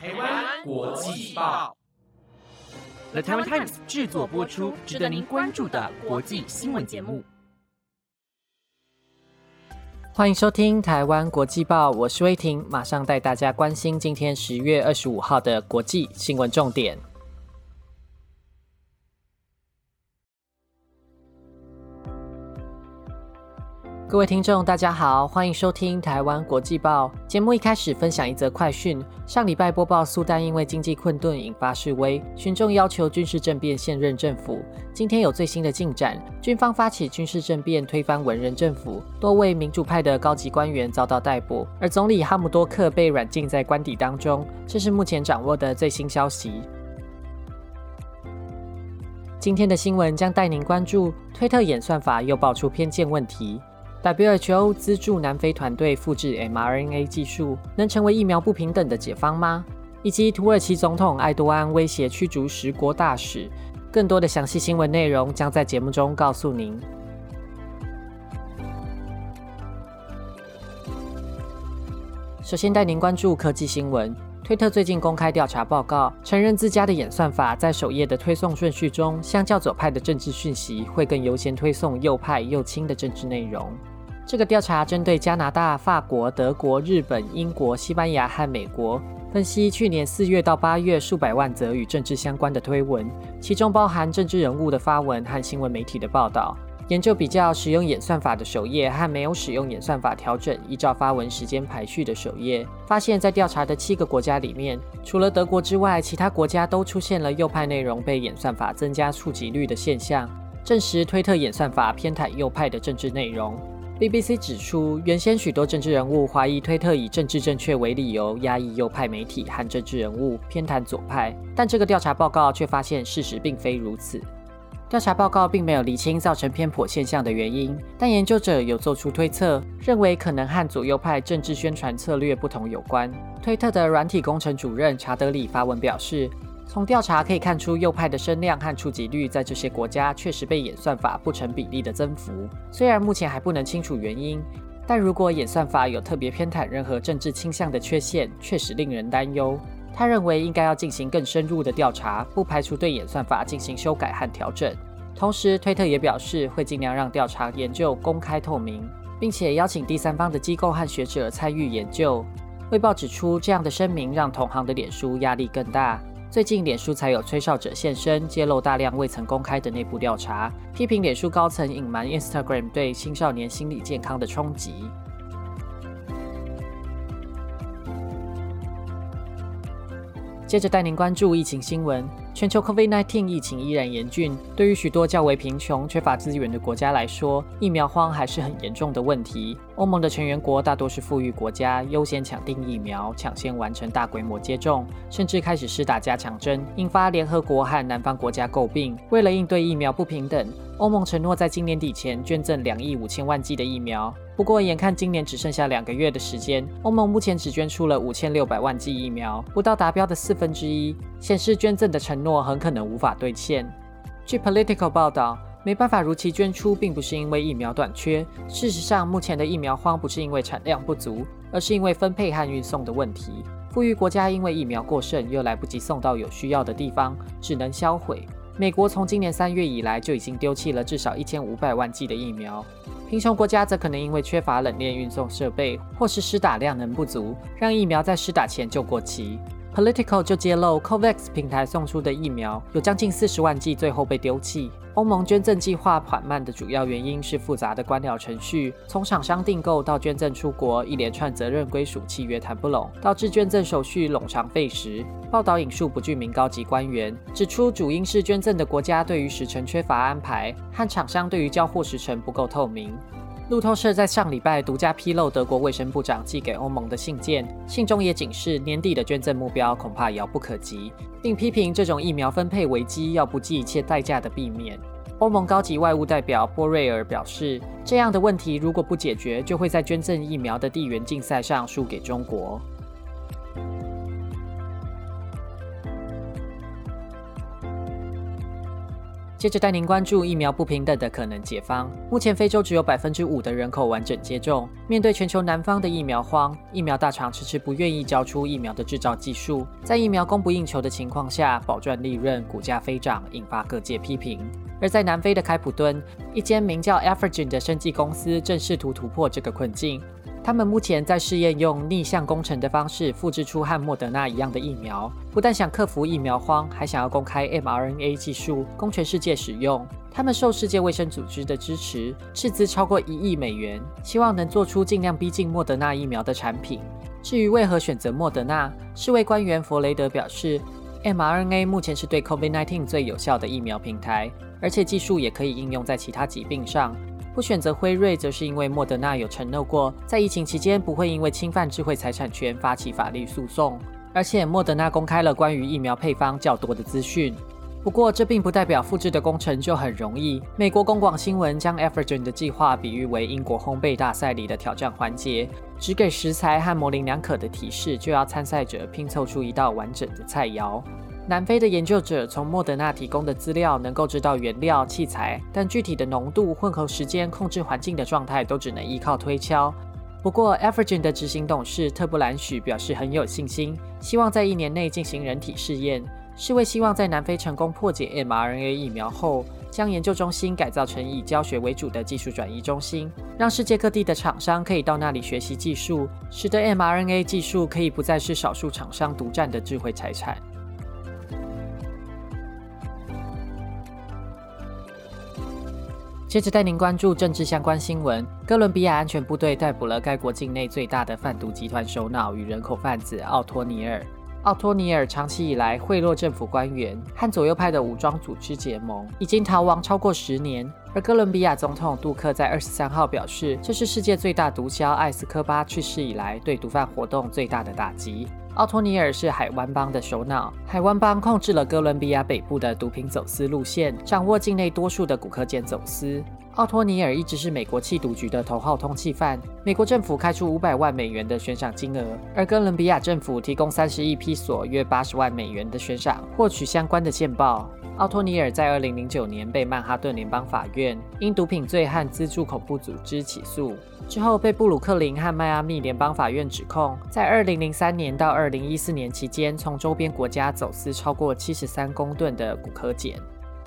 台湾国际报，The Taiwan Times 制作播出，值得您关注的国际新闻节目。欢迎收听台湾国际报，我是魏婷，马上带大家关心今天十月二十五号的国际新闻重点。各位听众，大家好，欢迎收听台湾国际报节目。一开始分享一则快讯：上礼拜播报苏丹因为经济困顿引发示威，群众要求军事政变现任政府。今天有最新的进展，军方发起军事政变推翻文人政府，多位民主派的高级官员遭到逮捕，而总理哈姆多克被软禁在官邸当中。这是目前掌握的最新消息。今天的新闻将带您关注推特演算法又爆出偏见问题。WHO 资助南非团队复制 mRNA 技术，能成为疫苗不平等的解方吗？以及土耳其总统埃多安威胁驱逐十国大使，更多的详细新闻内容将在节目中告诉您。首先带您关注科技新闻，推特最近公开调查报告，承认自家的演算法在首页的推送顺序中，相较左派的政治讯息，会更优先推送右派右倾的政治内容。这个调查针对加拿大、法国、德国、日本、英国、西班牙和美国，分析去年四月到八月数百万则与政治相关的推文，其中包含政治人物的发文和新闻媒体的报道。研究比较使用演算法的首页和没有使用演算法调整依照发文时间排序的首页，发现，在调查的七个国家里面，除了德国之外，其他国家都出现了右派内容被演算法增加触及率的现象，证实推特演算法偏袒右派的政治内容。BBC 指出，原先许多政治人物怀疑推特以政治正确为理由压抑右派媒体和政治人物，偏袒左派。但这个调查报告却发现事实并非如此。调查报告并没有厘清造成偏颇现象的原因，但研究者有做出推测，认为可能和左右派政治宣传策略不同有关。推特的软体工程主任查德里发文表示。从调查可以看出，右派的声量和触及率在这些国家确实被演算法不成比例的增幅。虽然目前还不能清楚原因，但如果演算法有特别偏袒任何政治倾向的缺陷，确实令人担忧。他认为应该要进行更深入的调查，不排除对演算法进行修改和调整。同时，推特也表示会尽量让调查研究公开透明，并且邀请第三方的机构和学者参与研究。卫报指出，这样的声明让同行的脸书压力更大。最近，脸书才有吹哨者现身，揭露大量未曾公开的内部调查，批评脸书高层隐瞒 Instagram 对青少年心理健康的冲击。接着带您关注疫情新闻。全球 COVID-19 疫情依然严峻，对于许多较为贫穷、缺乏资源的国家来说，疫苗荒还是很严重的问题。欧盟的成员国大多是富裕国家，优先抢订疫苗，抢先完成大规模接种，甚至开始施打加强针，引发联合国和南方国家诟病。为了应对疫苗不平等，欧盟承诺在今年底前捐赠两亿五千万剂的疫苗。不过，眼看今年只剩下两个月的时间，欧盟目前只捐出了五千六百万剂疫苗，不到达标的四分之一，显示捐赠的承诺很可能无法兑现。据 Political 报道，没办法如期捐出，并不是因为疫苗短缺。事实上，目前的疫苗荒不是因为产量不足，而是因为分配和运送的问题。富裕国家因为疫苗过剩，又来不及送到有需要的地方，只能销毁。美国从今年三月以来就已经丢弃了至少一千五百万剂的疫苗。贫穷国家则可能因为缺乏冷链运送设备，或是施打量能不足，让疫苗在施打前就过期。Political 就揭露，COVAX 平台送出的疫苗有将近四十万剂最后被丢弃。欧盟捐赠计划缓慢的主要原因是复杂的官僚程序，从厂商订购到捐赠出国，一连串责任归属契约谈不拢，导致捐赠手续冗长费时。报道引述不具名高级官员指出，主因是捐赠的国家对于时程缺乏安排，和厂商对于交货时程不够透明。路透社在上礼拜独家披露德国卫生部长寄给欧盟的信件，信中也警示年底的捐赠目标恐怕遥不可及，并批评这种疫苗分配危机要不计一切代价的避免。欧盟高级外务代表波瑞尔表示，这样的问题如果不解决，就会在捐赠疫苗的地缘竞赛上输给中国。接着带您关注疫苗不平等的可能解方。目前非洲只有百分之五的人口完整接种。面对全球南方的疫苗荒，疫苗大厂迟迟不愿意交出疫苗的制造技术，在疫苗供不应求的情况下，保赚利润，股价飞涨，引发各界批评。而在南非的开普敦，一间名叫 a f r i g e n 的生技公司正试图突破这个困境。他们目前在试验用逆向工程的方式复制出和莫德纳一样的疫苗，不但想克服疫苗荒，还想要公开 mRNA 技术供全世界使用。他们受世界卫生组织的支持，斥资超过一亿美元，希望能做出尽量逼近莫德纳疫苗的产品。至于为何选择莫德纳，世卫官员弗雷德表示，mRNA 目前是对 COVID-19 最有效的疫苗平台，而且技术也可以应用在其他疾病上。不选择辉瑞，则是因为莫德纳有承诺过，在疫情期间不会因为侵犯智慧财产权发起法律诉讼，而且莫德纳公开了关于疫苗配方较多的资讯。不过，这并不代表复制的工程就很容易。美国公广新闻将 e f e r g e n 的计划比喻为英国烘焙大赛里的挑战环节，只给食材和模棱两可的提示，就要参赛者拼凑出一道完整的菜肴。南非的研究者从莫德纳提供的资料能够知道原料、器材，但具体的浓度、混合时间、控制环境的状态都只能依靠推敲。不过 a f r i g e n 的执行董事特布兰许表示很有信心，希望在一年内进行人体试验，是为希望在南非成功破解 mRNA 疫苗后，将研究中心改造成以教学为主的技术转移中心，让世界各地的厂商可以到那里学习技术，使得 mRNA 技术可以不再是少数厂商独占的智慧财产。接着带您关注政治相关新闻。哥伦比亚安全部队逮捕了该国境内最大的贩毒集团首脑与人口贩子奥托尼尔。奥托尼尔长期以来贿赂政府官员，和左右派的武装组织结盟，已经逃亡超过十年。而哥伦比亚总统杜克在二十三号表示，这是世界最大毒枭艾斯科巴去世以来对毒贩活动最大的打击。奥托尼尔是海湾帮的首脑，海湾帮控制了哥伦比亚北部的毒品走私路线，掌握境内多数的古柯碱走私。奥托尼尔一直是美国缉毒局的头号通缉犯，美国政府开出五百万美元的悬赏金额，而哥伦比亚政府提供三十亿批索，约八十万美元的悬赏，获取相关的线报。奥托尼尔在二零零九年被曼哈顿联邦法院因毒品罪和资助恐怖组织起诉。之后被布鲁克林和迈阿密联邦法院指控，在二零零三年到二零一四年期间，从周边国家走私超过七十三公吨的古柯碱。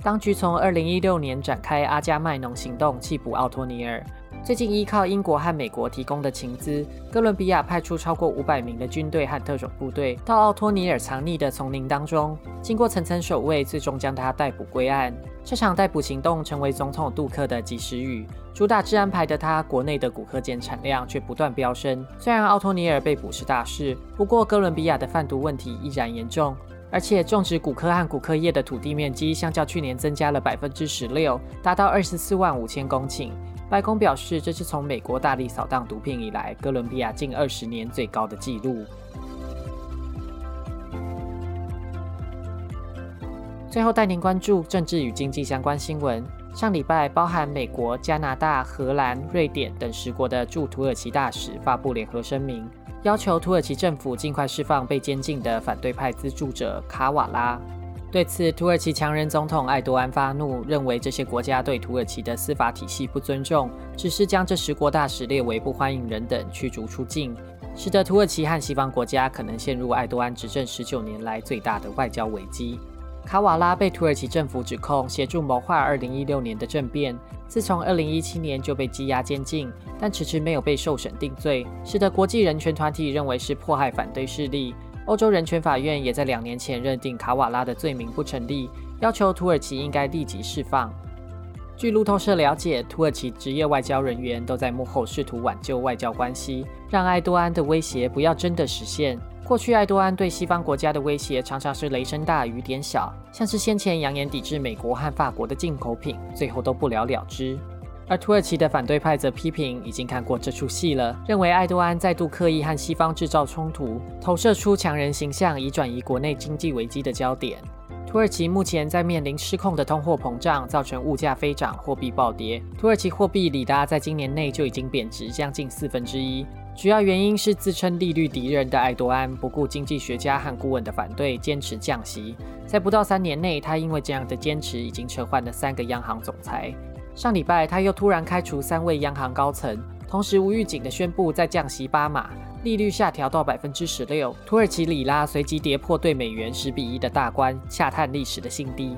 当局从二零一六年展开阿加麦农行动，缉捕奥托尼尔。最近依靠英国和美国提供的情资，哥伦比亚派出超过五百名的军队和特种部队到奥托尼尔藏匿的丛林当中，经过层层守卫，最终将他逮捕归案。这场逮捕行动成为总统杜克的及时雨。主打治安牌的他，国内的古柯碱产量却不断飙升。虽然奥托尼尔被捕是大事，不过哥伦比亚的贩毒问题依然严重，而且种植古柯和古柯叶的土地面积相较去年增加了百分之十六，达到二十四万五千公顷。白宫表示，这是从美国大力扫荡毒品以来，哥伦比亚近二十年最高的纪录。最后带您关注政治与经济相关新闻。上礼拜，包含美国、加拿大、荷兰、瑞典等十国的驻土耳其大使发布联合声明，要求土耳其政府尽快释放被监禁的反对派资助者卡瓦拉。对此，土耳其强人总统埃多安发怒，认为这些国家对土耳其的司法体系不尊重，只是将这十国大使列为不欢迎人等驱逐出境，使得土耳其和西方国家可能陷入埃多安执政十九年来最大的外交危机。卡瓦拉被土耳其政府指控协助谋划2016年的政变，自从2017年就被羁押监禁，但迟迟没有被受审定罪，使得国际人权团体认为是迫害反对势力。欧洲人权法院也在两年前认定卡瓦拉的罪名不成立，要求土耳其应该立即释放。据路透社了解，土耳其职业外交人员都在幕后试图挽救外交关系，让埃多安的威胁不要真的实现。过去，埃多安对西方国家的威胁常常是雷声大雨点小，像是先前扬言抵制美国和法国的进口品，最后都不了了之。而土耳其的反对派则批评已经看过这出戏了，认为埃多安再度刻意和西方制造冲突，投射出强人形象，以转移国内经济危机的焦点。土耳其目前在面临失控的通货膨胀，造成物价飞涨，货币暴跌。土耳其货币里拉在今年内就已经贬值将近四分之一。主要原因是自称利率敌人的埃多安不顾经济学家和顾问的反对，坚持降息。在不到三年内，他因为这样的坚持，已经撤换了三个央行总裁。上礼拜，他又突然开除三位央行高层，同时无预警的宣布再降息八码，利率下调到百分之十六。土耳其里拉随即跌破对美元十比一的大关，下探历史的新低。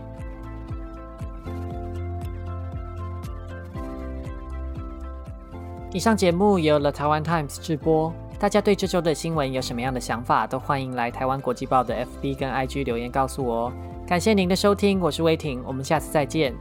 以上节目由了台湾 Times 制播。大家对这周的新闻有什么样的想法，都欢迎来台湾国际报的 FB 跟 IG 留言告诉我哦。感谢您的收听，我是威霆，我们下次再见。